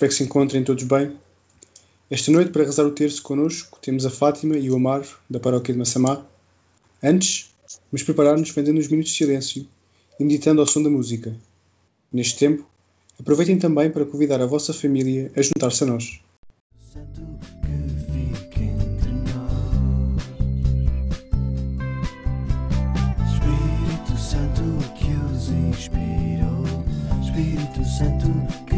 Espero que se encontrem todos bem. Esta noite, para rezar o terço connosco, temos a Fátima e o Amaro, da paróquia de Massamá. Antes, vamos preparar-nos fazendo uns minutos de silêncio e meditando ao som da música. Neste tempo, aproveitem também para convidar a vossa família a juntar-se a nós. Santo que os inspirou, Espírito Santo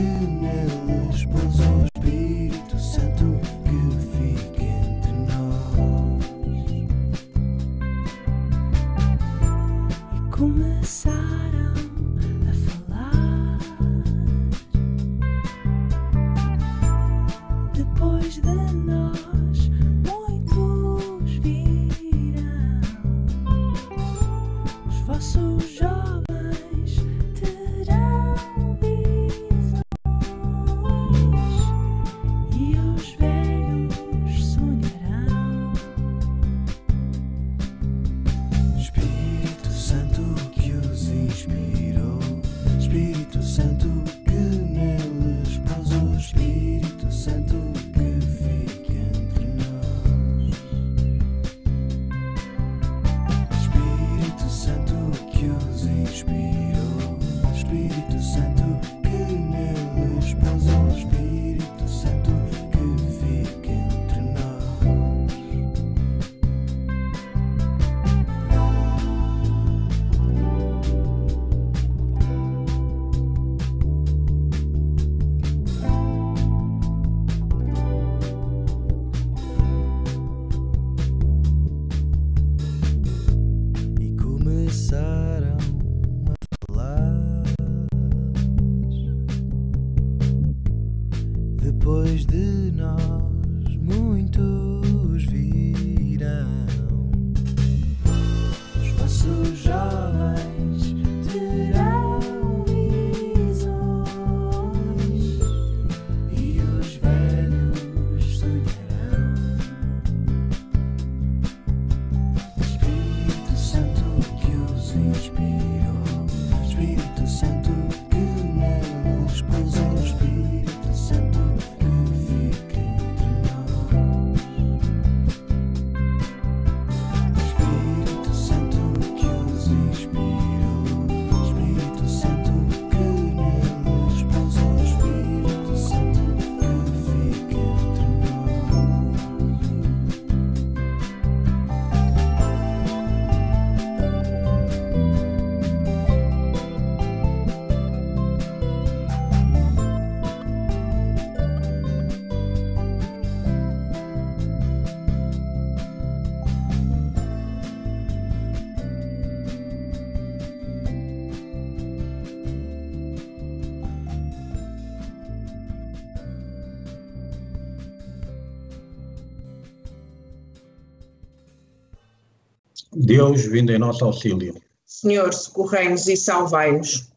Deus vindo em nosso auxílio. Senhor, socorrei-nos e salvai-nos.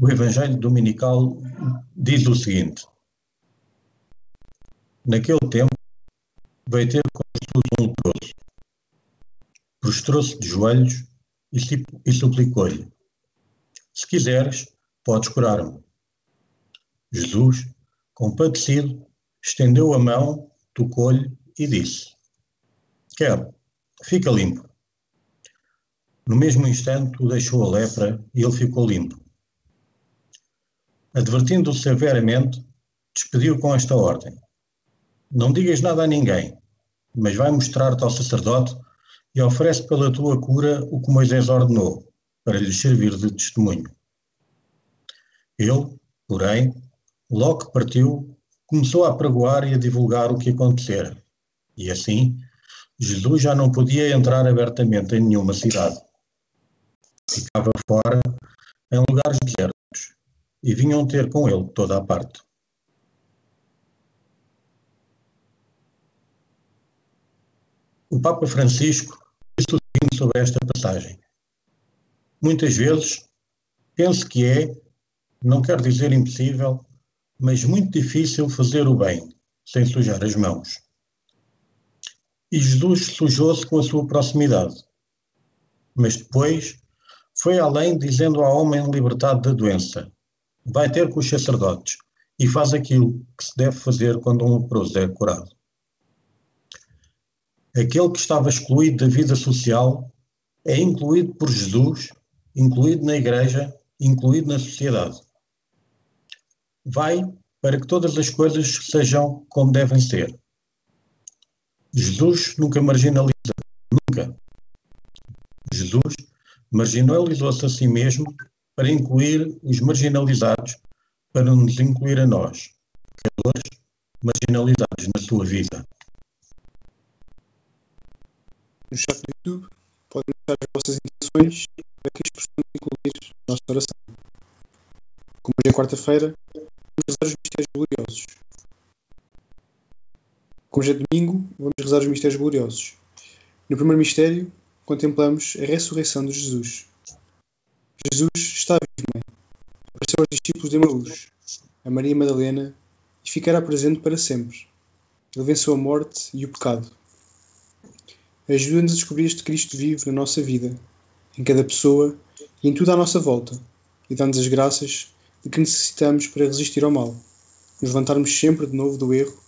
O Evangelho Dominical diz o seguinte: Naquele tempo veio ter com Jesus um leproso, prostrou-se de joelhos e, e suplicou-lhe: Se quiseres, podes curar-me. Jesus, compadecido, estendeu a mão, tocou-lhe e disse: Quero, fica limpo. No mesmo instante, o deixou a lepra e ele ficou limpo. Advertindo-o severamente, despediu com esta ordem: Não digas nada a ninguém, mas vai mostrar-te ao sacerdote e oferece pela tua cura o que Moisés ordenou, para lhe servir de testemunho. Ele, porém, logo que partiu, começou a pregoar e a divulgar o que acontecera. E assim, Jesus já não podia entrar abertamente em nenhuma cidade. Ficava fora, em lugares desertos, e vinham ter com ele toda a parte. O Papa Francisco disse o seguinte sobre esta passagem. Muitas vezes penso que é, não quero dizer impossível, mas muito difícil fazer o bem sem sujar as mãos. E Jesus sujou-se com a sua proximidade. Mas depois foi além, dizendo ao homem libertado da doença: vai ter com os sacerdotes e faz aquilo que se deve fazer quando um leproso é curado. Aquele que estava excluído da vida social é incluído por Jesus, incluído na igreja, incluído na sociedade. Vai para que todas as coisas sejam como devem ser. Jesus nunca marginaliza, nunca. Jesus marginalizou-se a si mesmo para incluir os marginalizados, para nos incluir a nós, pecadores marginalizados na sua vida. No chat do YouTube podem deixar as vossas intenções para que as possamos incluir na nossa oração. Como hoje é quarta-feira, vamos rezar os mistérios gloriosos. Como hoje é domingo, vamos rezar os mistérios gloriosos. No primeiro mistério, contemplamos a ressurreição de Jesus. Jesus está vivo, mãe. Apareceu aos discípulos de Emaús, a Maria Madalena, e ficará presente para sempre. Ele venceu a morte e o pecado. Ajuda-nos a descobrir este Cristo vivo na nossa vida, em cada pessoa e em tudo à nossa volta, e dá-nos as graças de que necessitamos para resistir ao mal, nos levantarmos sempre de novo do erro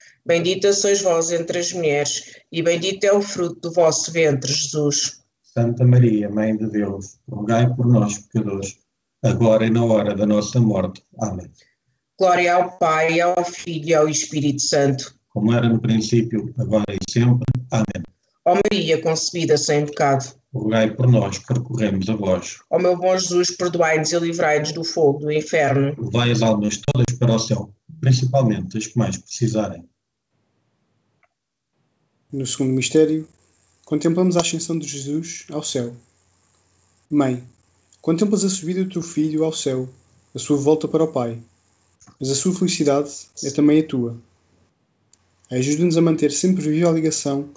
Bendita sois vós entre as mulheres, e bendito é o fruto do vosso ventre, Jesus. Santa Maria, Mãe de Deus, rogai por nós pecadores, agora e na hora da nossa morte. Amém. Glória ao Pai, ao Filho e ao Espírito Santo. Como era no princípio, agora e sempre. Amém. Ó Maria, concebida sem pecado. Rogai por nós que recorremos a vós. Ó meu bom Jesus, perdoai-nos e livrai-nos do fogo do inferno. Levai as almas todas para o céu, principalmente as que mais precisarem. No segundo mistério, contemplamos a ascensão de Jesus ao céu. Mãe, contemplas a subida do teu filho ao céu, a sua volta para o Pai, mas a sua felicidade é também a tua. Ajuda-nos a manter sempre viva a ligação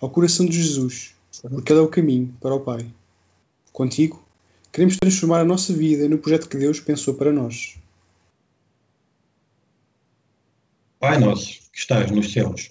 ao coração de Jesus, porque Ele é o caminho para o Pai. Contigo, queremos transformar a nossa vida no projeto que Deus pensou para nós. Pai nosso, que estás nos céus,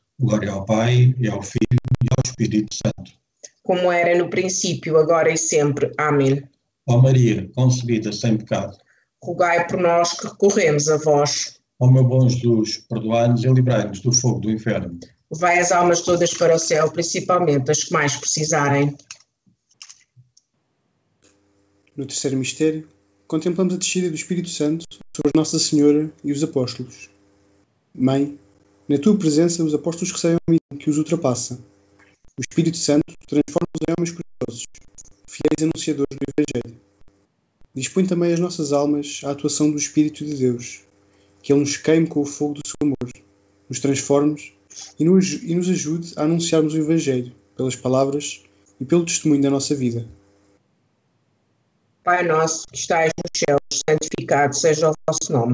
Glória ao Pai, e ao Filho, e ao Espírito Santo. Como era no princípio, agora e sempre. Amém. Ó Maria, concebida sem pecado, Rogai por nós que recorremos a vós. ó meu bom Jesus, perdoai-nos e livrai-nos do fogo do inferno. Levai as almas todas para o céu, principalmente as que mais precisarem. No terceiro mistério, contemplamos a descida do Espírito Santo sobre Nossa Senhora e os apóstolos. Mãe, na tua presença os apóstolos recebem um mito que os ultrapassa. O Espírito Santo transforma-os em homens corajosos, fiéis anunciadores do Evangelho. Dispõe também as nossas almas à atuação do Espírito de Deus, que Ele nos queime com o fogo do seu amor, nos transforme e nos, e nos ajude a anunciarmos o Evangelho pelas palavras e pelo testemunho da nossa vida. Pai nosso que estais nos céus, santificado seja o vosso nome.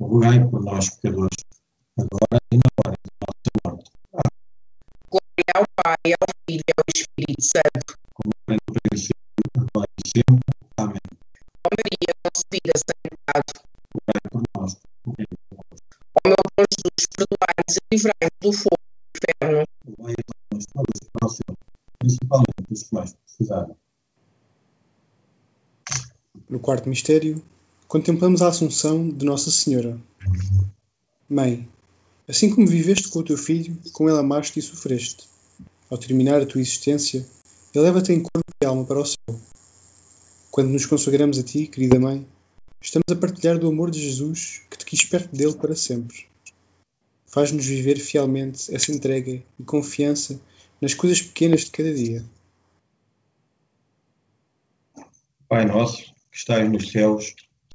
rogai por nós, pecadores, agora e na hora da nossa morte. Glória ao Pai, ao Filho e ao Espírito Santo. Como era no princípio, agora e sempre. Amém. Ó Maria, concebida sem pecado. Rogai por nós, pecadores, Ó meu bom Jesus, perdoai-nos e livrai-nos do fogo do inferno. rogai as almas todas para o céu, principalmente os que mais precisarem. No quarto mistério, contemplamos a Assunção de Nossa Senhora. Mãe, assim como viveste com o teu filho, com ele amaste e sofreste. Ao terminar a tua existência, eleva-te em corpo e alma para o céu. Quando nos consagramos a ti, querida Mãe, estamos a partilhar do amor de Jesus que te quis perto dele para sempre. Faz-nos viver fielmente essa entrega e confiança nas coisas pequenas de cada dia. Pai nosso, que estais nos céus,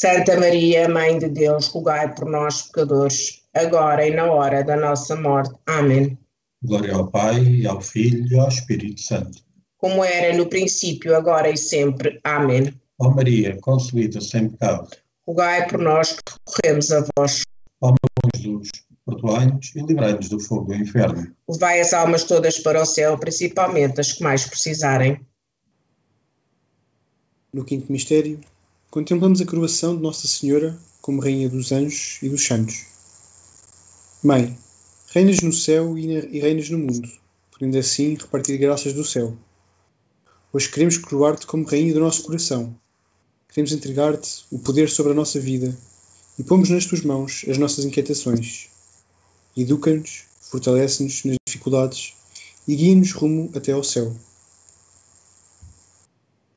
Santa Maria, Mãe de Deus, rogai por nós, pecadores, agora e na hora da nossa morte. Amém. Glória ao Pai, e ao Filho e ao Espírito Santo. Como era no princípio, agora e sempre. Amém. Ó Maria, concebida sem pecado, Rogai por nós que recorremos a vós. ó meu bom Jesus, perdoai-nos e livrai-nos do fogo do inferno. Levai as almas todas para o céu, principalmente as que mais precisarem. No quinto mistério, contemplamos a coroação de Nossa Senhora como Rainha dos Anjos e dos Santos. Mãe, reinas no céu e na- reinas no mundo, podendo assim repartir graças do céu. Hoje queremos coroar-te como Rainha do nosso coração. Queremos entregar-te o poder sobre a nossa vida e pomos nas tuas mãos as nossas inquietações. Educa-nos, fortalece-nos nas dificuldades e guia-nos rumo até ao céu.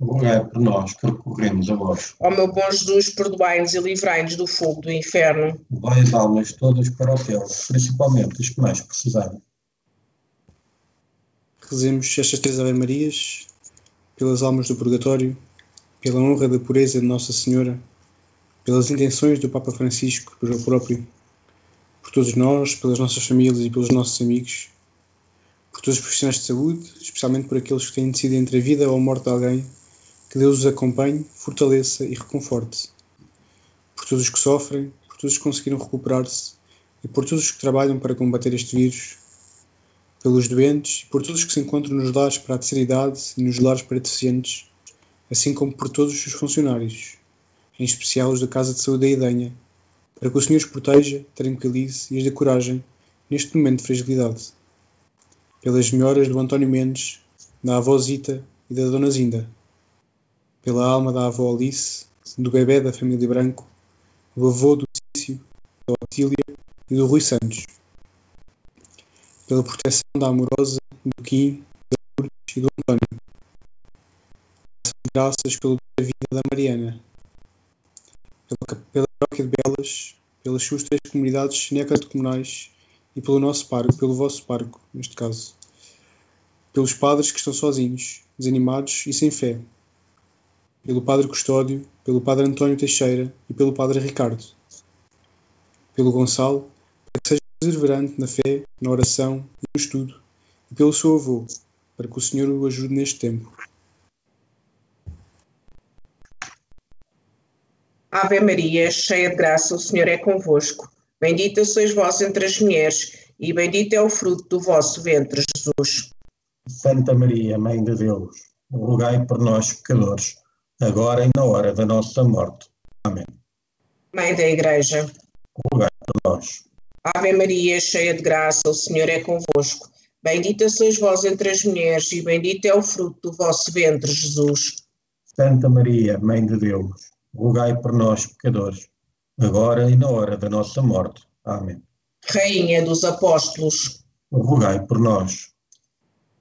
Rogai por nós que recorremos a vós. Ó meu bom Jesus, perdoai-nos e livrai-nos do fogo do inferno. Levai as almas todas para o céu, principalmente as que mais precisarem. Rezemos estas três Ave Marias pelas almas do purgatório, pela honra da pureza de Nossa Senhora, pelas intenções do Papa Francisco, por ele próprio, por todos nós, pelas nossas famílias e pelos nossos amigos, por todos os profissionais de saúde, especialmente por aqueles que têm decidido entre a vida ou a morte de alguém, que Deus os acompanhe, fortaleça e reconforte. Por todos os que sofrem, por todos os que conseguiram recuperar-se e por todos os que trabalham para combater este vírus, pelos doentes e por todos os que se encontram nos lares para a terceira idade e nos lares para deficientes, assim como por todos os funcionários, em especial os da Casa de Saúde da Idenha, para que o Senhor os proteja, tranquilize e as dê coragem neste momento de fragilidade. Pelas melhoras do António Mendes, da avó Zita e da Dona Zinda. Pela alma da avó Alice, do bebê da família Branco, do avô do Cício, da Otília e do Rui Santos. Pela proteção da Amorosa, do Kim, da Lourdes e do António. Graças pelo da vida da Mariana. Pela, pela paróquia de Belas, pelas suas três comunidades necatecomunais e pelo nosso parco, pelo vosso parco, neste caso. Pelos padres que estão sozinhos, desanimados e sem fé. Pelo padre Custódio, pelo padre António Teixeira e pelo padre Ricardo. Pelo Gonçalo, para que seja perseverante na fé, na oração e no estudo. E pelo seu avô, para que o Senhor o ajude neste tempo. Ave Maria, cheia de graça, o Senhor é convosco. Bendita sois vós entre as mulheres, e bendito é o fruto do vosso ventre, Jesus. Santa Maria, Mãe de Deus, rogai por nós, pecadores, agora e na hora da nossa morte. Amém. Mãe da Igreja, Rogai por nós. Ave Maria, cheia de graça, o Senhor é convosco. Bendita sois vós entre as mulheres, e bendito é o fruto do vosso ventre, Jesus. Santa Maria, Mãe de Deus, rogai por nós, pecadores, agora e na hora da nossa morte. Amém. Rainha dos Apóstolos, Rogai por nós.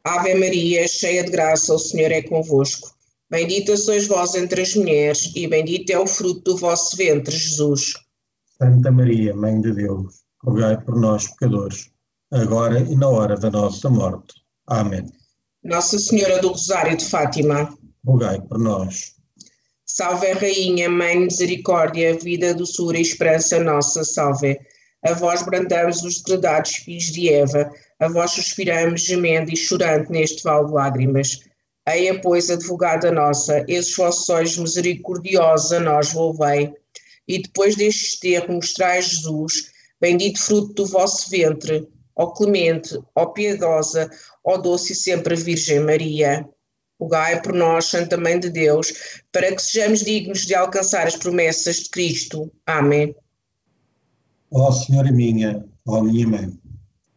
Ave Maria, cheia de graça, o Senhor é convosco. Bendita sois vós entre as mulheres, e bendito é o fruto do vosso ventre, Jesus. Santa Maria, Mãe de Deus, rogai por nós, pecadores, agora e na hora da nossa morte. Amém. Nossa Senhora do Rosário de Fátima, Rogai por nós. Salve Rainha, Mãe de Misericórdia, vida, doçura e esperança nossa, salve. A vós brandamos os degradados filhos de Eva, a vós suspiramos, gemendo e chorando neste vale de lágrimas. Eia, pois, advogada nossa, esses vossos olhos misericordiosos nós volvei. E depois deste esterro mostrai Jesus, bendito fruto do vosso ventre, ó clemente, ó piedosa, ó doce e sempre Virgem Maria. Rogai por nós, Santa Mãe de Deus, para que sejamos dignos de alcançar as promessas de Cristo. Amém. Ó Senhora minha, ó minha Mãe,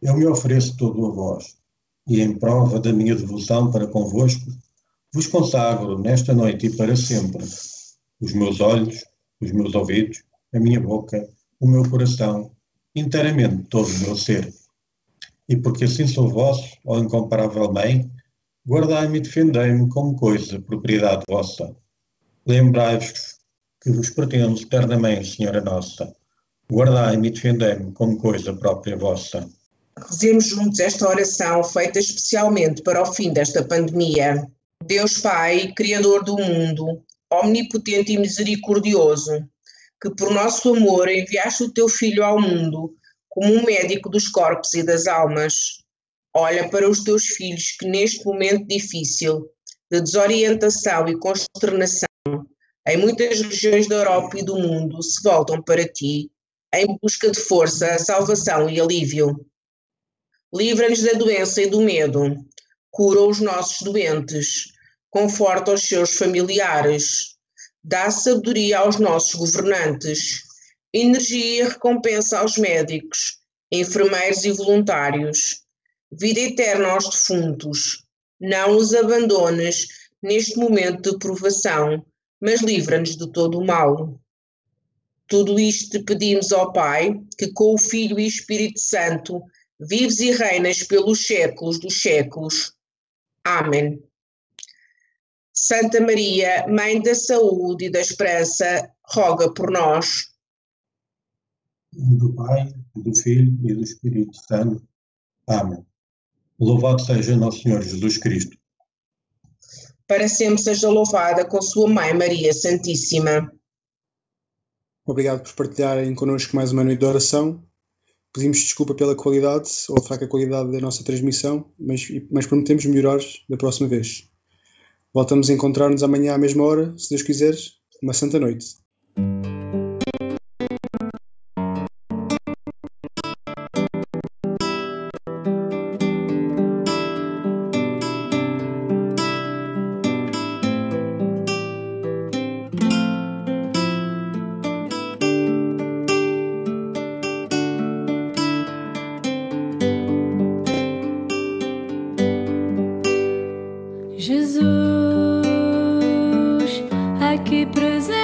eu me ofereço todo a vós, e em prova da minha devoção para convosco, vos consagro nesta noite e para sempre os meus olhos, os meus ouvidos, a minha boca, o meu coração, inteiramente todo o meu ser. E porque assim sou vosso, ó incomparável Mãe, guardai-me e defendei-me como coisa, propriedade vossa. Lembrai-vos que vos pertence eternamente, Senhora Nossa. Guardai-me e defendei-me como coisa própria vossa. Rezemos juntos esta oração feita especialmente para o fim desta pandemia. Deus Pai, Criador do mundo, omnipotente e misericordioso, que por nosso amor enviaste o teu Filho ao mundo como um médico dos corpos e das almas. Olha para os teus filhos que neste momento difícil de desorientação e consternação em muitas regiões da Europa e do mundo se voltam para ti em busca de força, salvação e alívio. Livra-nos da doença e do medo. Cura os nossos doentes. Conforta os seus familiares. Dá sabedoria aos nossos governantes. Energia e recompensa aos médicos, enfermeiros e voluntários. Vida eterna aos defuntos. Não os abandones neste momento de provação. mas livra-nos de todo o mal. Tudo isto pedimos, ó Pai, que com o Filho e Espírito Santo vives e reinas pelos séculos dos séculos. Amém. Santa Maria, Mãe da Saúde e da Esperança, roga por nós. do Pai, do Filho e do Espírito Santo. Amém. Louvado seja nosso Senhor Jesus Cristo. Para sempre seja louvada com sua Mãe Maria Santíssima. Obrigado por partilharem connosco mais uma noite de oração. Pedimos desculpa pela qualidade ou fraca qualidade da nossa transmissão, mas, mas prometemos melhorar da próxima vez. Voltamos a encontrar-nos amanhã à mesma hora, se Deus quiser. Uma santa noite. Aqui presente